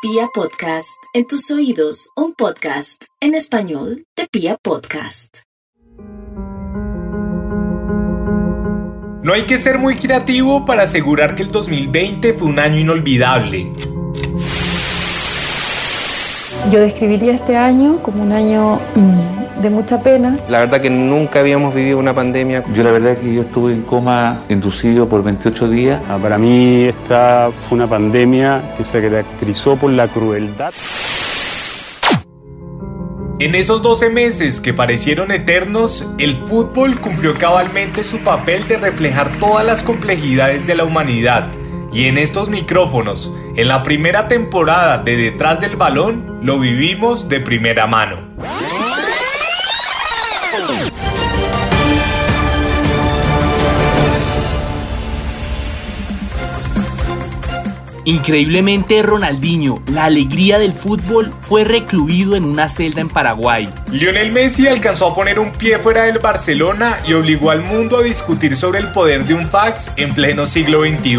Pia Podcast, en tus oídos, un podcast en español de Pia Podcast. No hay que ser muy creativo para asegurar que el 2020 fue un año inolvidable. Yo describiría este año como un año mm, de mucha pena. La verdad que nunca habíamos vivido una pandemia. Yo la verdad que yo estuve en coma inducido por 28 días. Ah, Para mí esta fue una pandemia que se caracterizó por la crueldad. En esos 12 meses que parecieron eternos, el fútbol cumplió cabalmente su papel de reflejar todas las complejidades de la humanidad. Y en estos micrófonos, en la primera temporada de Detrás del Balón, lo vivimos de primera mano. Increíblemente, Ronaldinho, la alegría del fútbol, fue recluido en una celda en Paraguay. Lionel Messi alcanzó a poner un pie fuera del Barcelona y obligó al mundo a discutir sobre el poder de un fax en pleno siglo XXI.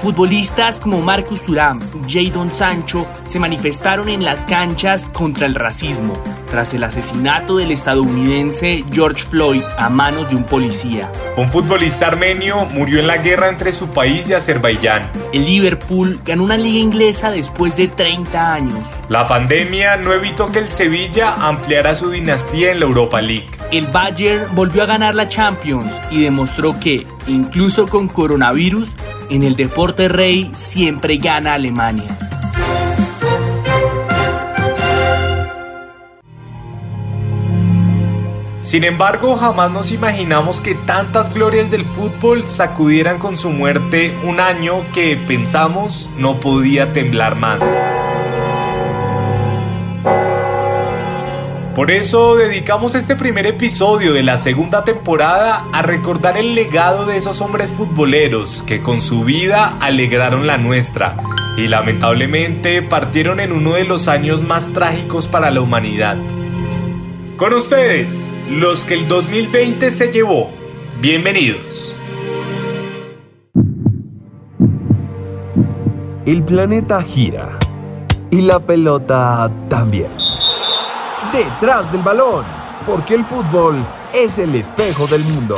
Futbolistas como Marcus Thuram y Jadon Sancho se manifestaron en las canchas contra el racismo, tras el asesinato del estadounidense George Floyd a manos de un policía. Un futbolista armenio murió en la guerra entre su país y Azerbaiyán. El Liverpool ganó una liga inglesa después de 30 años. La pandemia no evitó que el Sevilla ampliara su dinastía en la Europa League. El Bayern volvió a ganar la Champions y demostró que, incluso con coronavirus, en el deporte rey siempre gana Alemania. Sin embargo, jamás nos imaginamos que tantas glorias del fútbol sacudieran con su muerte un año que pensamos no podía temblar más. Por eso dedicamos este primer episodio de la segunda temporada a recordar el legado de esos hombres futboleros que con su vida alegraron la nuestra y lamentablemente partieron en uno de los años más trágicos para la humanidad. Con ustedes, los que el 2020 se llevó. Bienvenidos. El planeta gira y la pelota también. Detrás del balón, porque el fútbol es el espejo del mundo.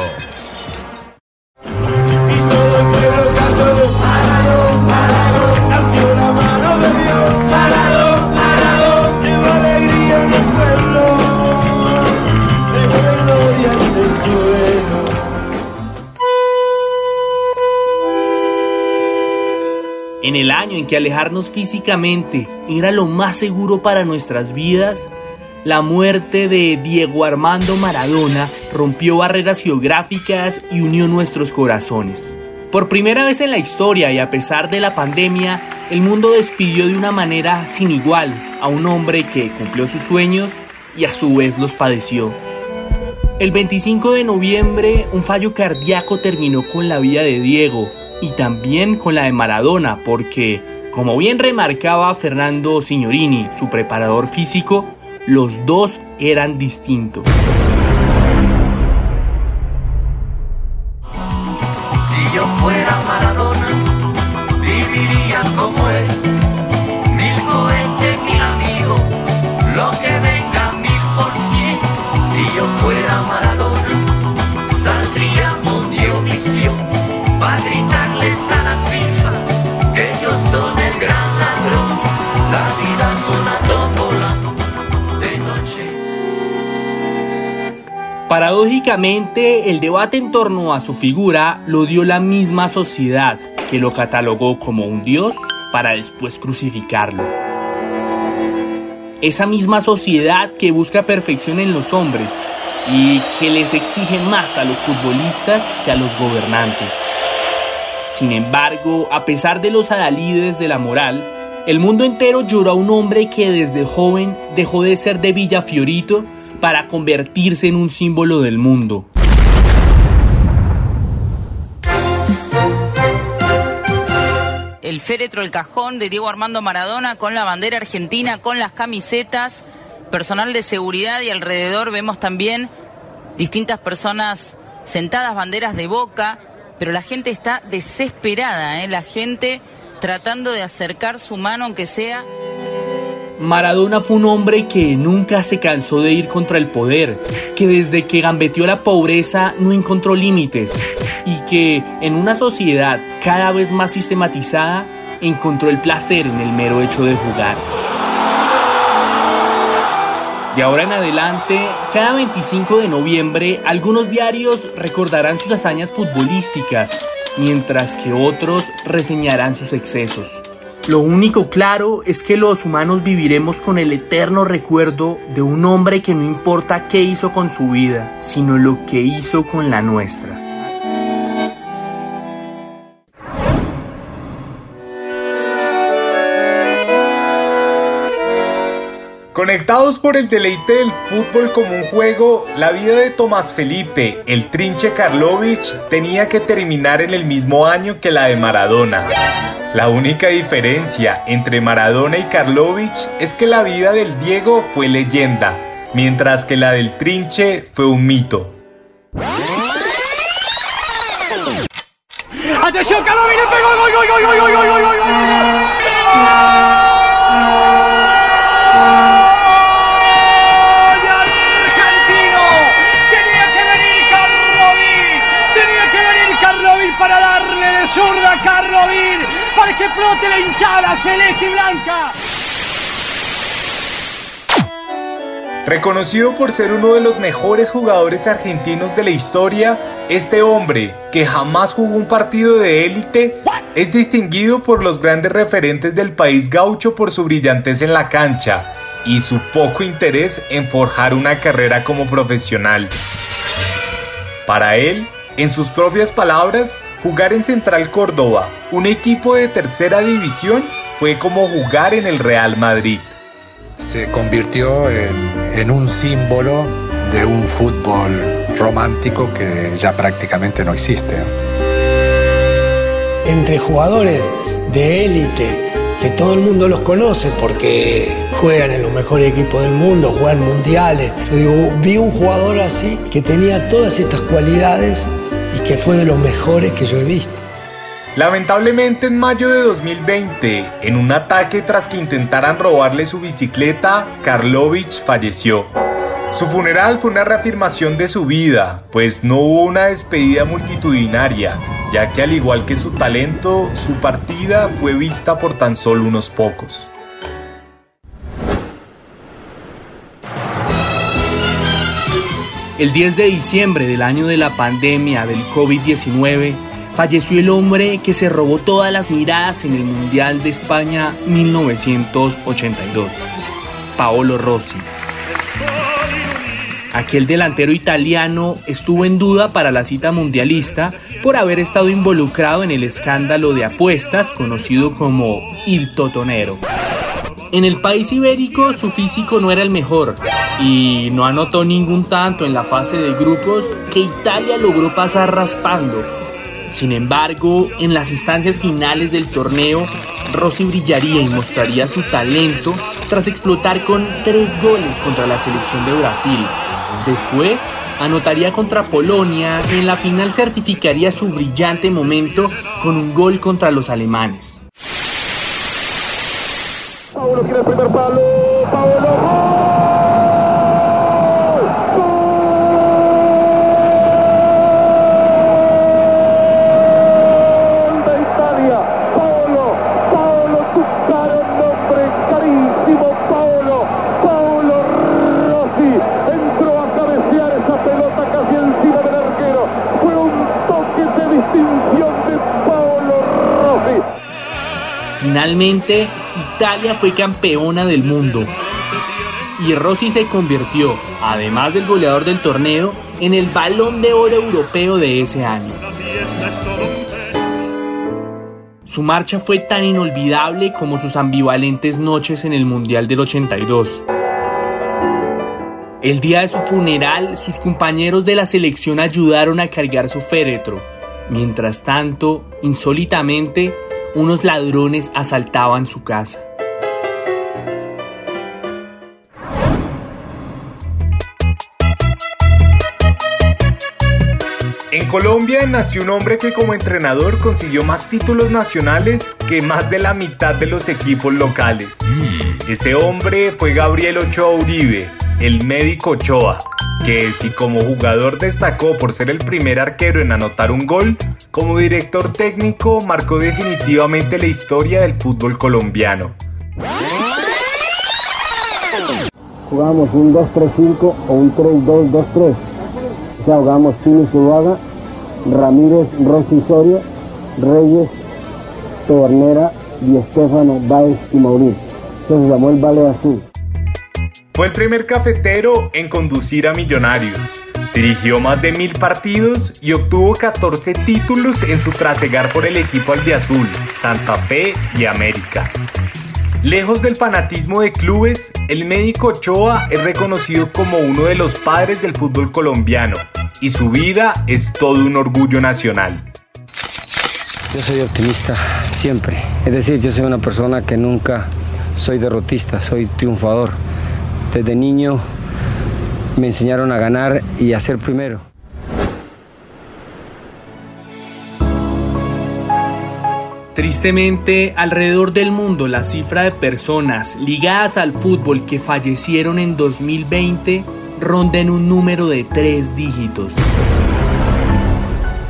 En el año en que alejarnos físicamente era lo más seguro para nuestras vidas, la muerte de Diego Armando Maradona rompió barreras geográficas y unió nuestros corazones. Por primera vez en la historia y a pesar de la pandemia, el mundo despidió de una manera sin igual a un hombre que cumplió sus sueños y a su vez los padeció. El 25 de noviembre, un fallo cardíaco terminó con la vida de Diego y también con la de Maradona, porque, como bien remarcaba Fernando Signorini, su preparador físico, los dos eran distintos. El debate en torno a su figura lo dio la misma sociedad, que lo catalogó como un dios para después crucificarlo. Esa misma sociedad que busca perfección en los hombres y que les exige más a los futbolistas que a los gobernantes. Sin embargo, a pesar de los adalides de la moral, el mundo entero lloró a un hombre que desde joven dejó de ser de Villa Fiorito para convertirse en un símbolo del mundo. el féretro, el cajón de Diego Armando Maradona con la bandera argentina, con las camisetas, personal de seguridad y alrededor vemos también distintas personas sentadas, banderas de boca, pero la gente está desesperada, ¿eh? la gente tratando de acercar su mano, aunque sea Maradona fue un hombre que nunca se cansó de ir contra el poder, que desde que gambeteó la pobreza no encontró límites y que en una sociedad cada vez más sistematizada encontró el placer en el mero hecho de jugar. De ahora en adelante, cada 25 de noviembre, algunos diarios recordarán sus hazañas futbolísticas, mientras que otros reseñarán sus excesos. Lo único claro es que los humanos viviremos con el eterno recuerdo de un hombre que no importa qué hizo con su vida, sino lo que hizo con la nuestra. Conectados por el deleite del fútbol como un juego, la vida de Tomás Felipe, el trinche Karlovich, tenía que terminar en el mismo año que la de Maradona. La única diferencia entre Maradona y Karlovich es que la vida del Diego fue leyenda, mientras que la del trinche fue un mito. ¡Atención, Karlovich hinchada celeste y blanca. Reconocido por ser uno de los mejores jugadores argentinos de la historia, este hombre, que jamás jugó un partido de élite, es distinguido por los grandes referentes del país gaucho por su brillantez en la cancha y su poco interés en forjar una carrera como profesional. Para él, en sus propias palabras, jugar en Central Córdoba, un equipo de tercera división, fue como jugar en el Real Madrid. Se convirtió en, en un símbolo de un fútbol romántico que ya prácticamente no existe. Entre jugadores de élite, que todo el mundo los conoce porque juegan en los mejores equipos del mundo, juegan mundiales. Yo digo, vi un jugador así que tenía todas estas cualidades y que fue de los mejores que yo he visto. Lamentablemente en mayo de 2020, en un ataque tras que intentaran robarle su bicicleta, Karlovich falleció. Su funeral fue una reafirmación de su vida, pues no hubo una despedida multitudinaria, ya que al igual que su talento, su partida fue vista por tan solo unos pocos. El 10 de diciembre del año de la pandemia del COVID-19, falleció el hombre que se robó todas las miradas en el Mundial de España 1982, Paolo Rossi. Aquel delantero italiano estuvo en duda para la cita mundialista por haber estado involucrado en el escándalo de apuestas conocido como Il Totonero. En el país ibérico su físico no era el mejor y no anotó ningún tanto en la fase de grupos que Italia logró pasar raspando. Sin embargo, en las instancias finales del torneo, Rossi brillaría y mostraría su talento tras explotar con tres goles contra la selección de Brasil. Después, anotaría contra Polonia y en la final certificaría su brillante momento con un gol contra los alemanes. Finalmente, Italia fue campeona del mundo. Y Rossi se convirtió, además del goleador del torneo, en el balón de oro europeo de ese año. Su marcha fue tan inolvidable como sus ambivalentes noches en el Mundial del 82. El día de su funeral, sus compañeros de la selección ayudaron a cargar su féretro. Mientras tanto, insólitamente, unos ladrones asaltaban su casa. En Colombia nació un hombre que como entrenador consiguió más títulos nacionales que más de la mitad de los equipos locales. Ese hombre fue Gabriel Ochoa Uribe, el médico Ochoa, que si como jugador destacó por ser el primer arquero en anotar un gol, como director técnico marcó definitivamente la historia del fútbol colombiano. Jugamos un 2-3-5 o un 3-2-2-3. O sea, jugamos Chini Zuluaga, Ramírez Rossi Soria, Reyes, Pedernera, y Estefano, Baez y Mauricio. Se llamó el Vale Azul. Fue el primer cafetero en conducir a Millonarios. Dirigió más de mil partidos y obtuvo 14 títulos en su trasegar por el equipo albiazul, Santa Fe y América. Lejos del fanatismo de clubes, el médico Ochoa es reconocido como uno de los padres del fútbol colombiano y su vida es todo un orgullo nacional. Yo soy optimista siempre, es decir, yo soy una persona que nunca soy derrotista, soy triunfador. Desde niño me enseñaron a ganar y a ser primero. Tristemente, alrededor del mundo la cifra de personas ligadas al fútbol que fallecieron en 2020 ronda en un número de tres dígitos.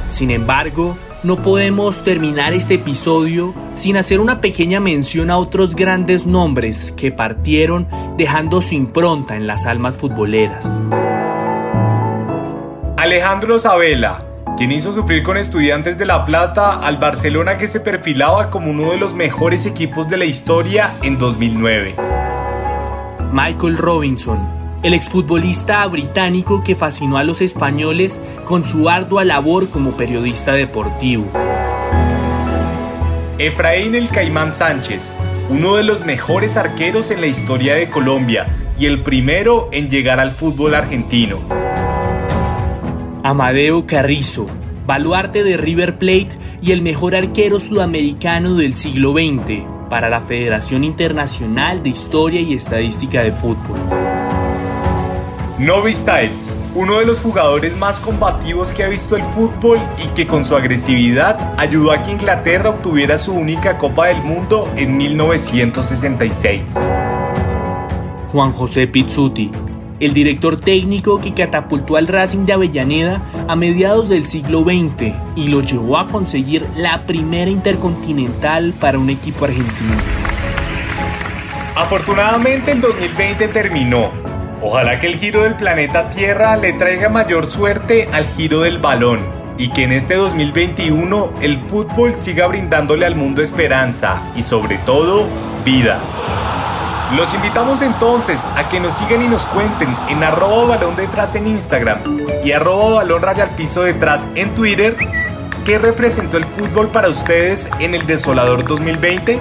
Sin embargo, no podemos terminar este episodio sin hacer una pequeña mención a otros grandes nombres que partieron dejando su impronta en las almas futboleras. Alejandro Sabela, quien hizo sufrir con estudiantes de La Plata al Barcelona que se perfilaba como uno de los mejores equipos de la historia en 2009. Michael Robinson, el exfutbolista británico que fascinó a los españoles con su ardua labor como periodista deportivo. Efraín el Caimán Sánchez, uno de los mejores arqueros en la historia de Colombia y el primero en llegar al fútbol argentino. Amadeo Carrizo, baluarte de River Plate y el mejor arquero sudamericano del siglo XX para la Federación Internacional de Historia y Estadística de Fútbol. Novi Styles, uno de los jugadores más combativos que ha visto el fútbol y que con su agresividad ayudó a que Inglaterra obtuviera su única Copa del Mundo en 1966. Juan José Pizzuti, el director técnico que catapultó al Racing de Avellaneda a mediados del siglo XX y lo llevó a conseguir la primera intercontinental para un equipo argentino. Afortunadamente el 2020 terminó. Ojalá que el giro del planeta Tierra le traiga mayor suerte al giro del balón y que en este 2021 el fútbol siga brindándole al mundo esperanza y sobre todo vida. Los invitamos entonces a que nos sigan y nos cuenten en arroba balón detrás en Instagram y arroba balón piso detrás en Twitter qué representó el fútbol para ustedes en el desolador 2020.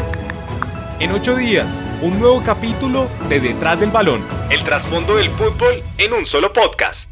En ocho días, un nuevo capítulo de Detrás del Balón, el trasfondo del fútbol en un solo podcast.